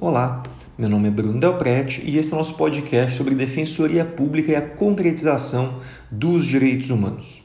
Olá, meu nome é Bruno Delprete e esse é o nosso podcast sobre defensoria pública e a concretização dos direitos humanos.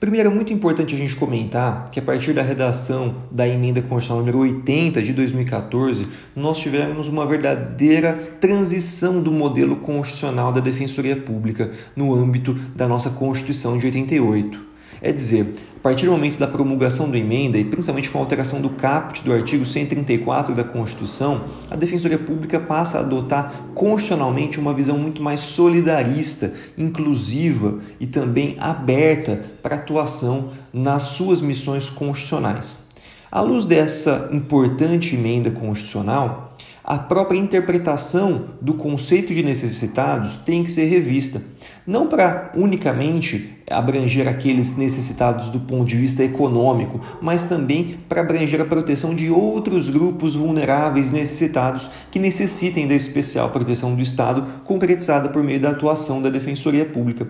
Primeiro, é muito importante a gente comentar que a partir da redação da emenda constitucional número 80 de 2014, nós tivemos uma verdadeira transição do modelo constitucional da defensoria pública no âmbito da nossa Constituição de 88. É dizer, a partir do momento da promulgação da emenda e principalmente com a alteração do caput do artigo 134 da Constituição, a Defensoria Pública passa a adotar constitucionalmente uma visão muito mais solidarista, inclusiva e também aberta para atuação nas suas missões constitucionais. À luz dessa importante emenda constitucional, a própria interpretação do conceito de necessitados tem que ser revista, não para unicamente abranger aqueles necessitados do ponto de vista econômico, mas também para abranger a proteção de outros grupos vulneráveis necessitados que necessitem da especial proteção do Estado, concretizada por meio da atuação da Defensoria Pública.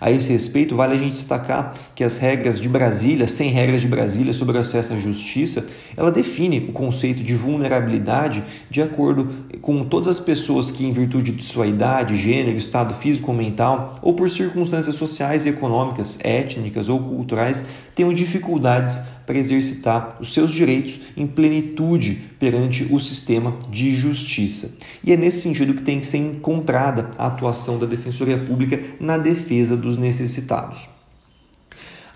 A esse respeito, vale a gente destacar que as regras de Brasília, sem regras de Brasília sobre acesso à justiça, ela define o conceito de vulnerabilidade de acordo com todas as pessoas que, em virtude de sua idade, gênero, estado físico ou mental, ou por circunstâncias sociais e econômicas, econômicas, étnicas ou culturais tenham dificuldades para exercitar os seus direitos em plenitude perante o sistema de justiça. E é nesse sentido que tem que ser encontrada a atuação da Defensoria Pública na defesa dos necessitados.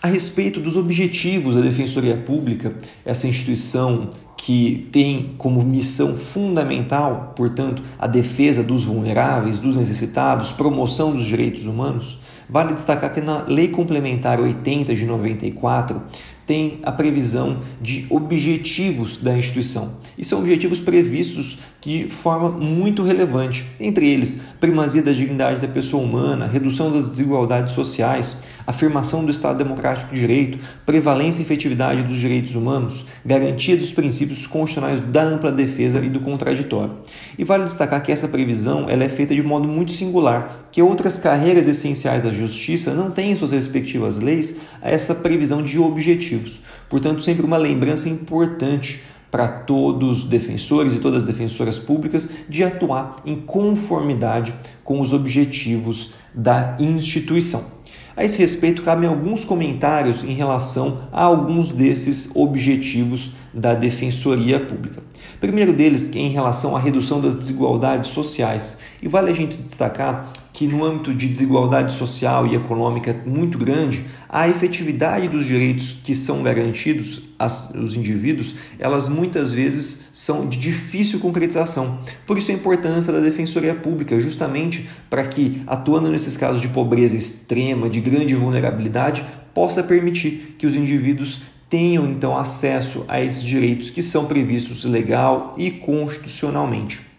A respeito dos objetivos da Defensoria Pública, essa instituição que tem como missão fundamental, portanto, a defesa dos vulneráveis, dos necessitados, promoção dos direitos humanos, vale destacar que na Lei Complementar 80 de 94 tem a previsão de objetivos da instituição. E são objetivos previstos de forma muito relevante, entre eles primazia da dignidade da pessoa humana, redução das desigualdades sociais, afirmação do Estado Democrático de Direito, prevalência e efetividade dos direitos humanos, garantia dos princípios constitucionais da ampla defesa e do contraditório. E vale destacar que essa previsão ela é feita de modo muito singular, que outras carreiras essenciais da justiça não têm em suas respectivas leis essa previsão de objetivos. Portanto, sempre uma lembrança importante para todos os defensores e todas as defensoras públicas de atuar em conformidade com os objetivos da instituição. A esse respeito, cabem alguns comentários em relação a alguns desses objetivos da Defensoria Pública. Primeiro deles é em relação à redução das desigualdades sociais. E vale a gente destacar que no âmbito de desigualdade social e econômica muito grande, a efetividade dos direitos que são garantidos aos indivíduos, elas muitas vezes são de difícil concretização. Por isso a importância da defensoria pública, justamente para que, atuando nesses casos de pobreza extrema, de grande vulnerabilidade, possa permitir que os indivíduos tenham então acesso a esses direitos que são previstos legal e constitucionalmente.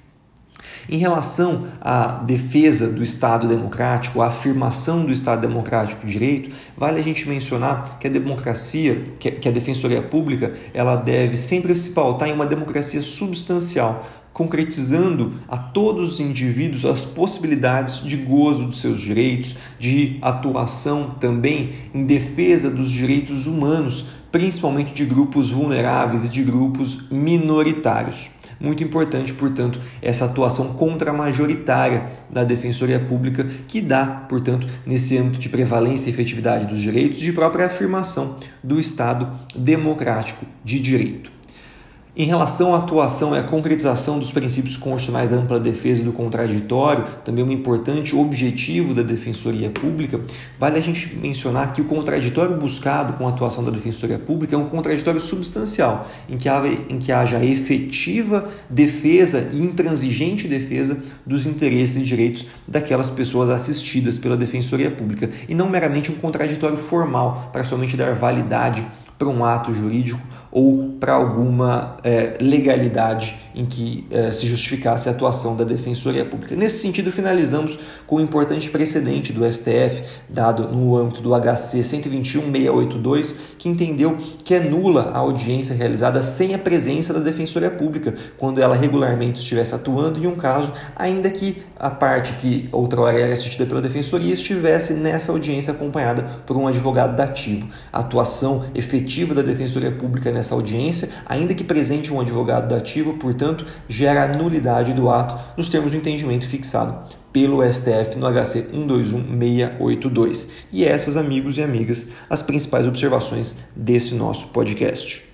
Em relação à defesa do Estado democrático, à afirmação do Estado democrático de direito, vale a gente mencionar que a democracia, que a defensoria pública, ela deve sempre se pautar em uma democracia substancial, concretizando a todos os indivíduos as possibilidades de gozo dos seus direitos, de atuação também em defesa dos direitos humanos, principalmente de grupos vulneráveis e de grupos minoritários. Muito importante, portanto, essa atuação contramajoritária da Defensoria Pública, que dá, portanto, nesse âmbito de prevalência e efetividade dos direitos, de própria afirmação do Estado democrático de direito. Em relação à atuação e à concretização dos princípios constitucionais da ampla defesa e do contraditório, também um importante objetivo da Defensoria Pública, vale a gente mencionar que o contraditório buscado com a atuação da Defensoria Pública é um contraditório substancial, em que, haja, em que haja efetiva defesa e intransigente defesa dos interesses e direitos daquelas pessoas assistidas pela Defensoria Pública, e não meramente um contraditório formal para somente dar validade para um ato jurídico ou para alguma é, legalidade em que é, se justificasse a atuação da Defensoria Pública. Nesse sentido, finalizamos com um importante precedente do STF, dado no âmbito do HC 121.682, que entendeu que é nula a audiência realizada sem a presença da Defensoria Pública, quando ela regularmente estivesse atuando em um caso, ainda que a parte que outrora era assistida pela Defensoria estivesse nessa audiência acompanhada por um advogado dativo. A atuação efetiva da Defensoria Pública nessa audiência, ainda que presente um advogado da ativa, portanto, gera nulidade do ato nos termos do entendimento fixado pelo STF no HC 121682. E essas, amigos e amigas, as principais observações desse nosso podcast.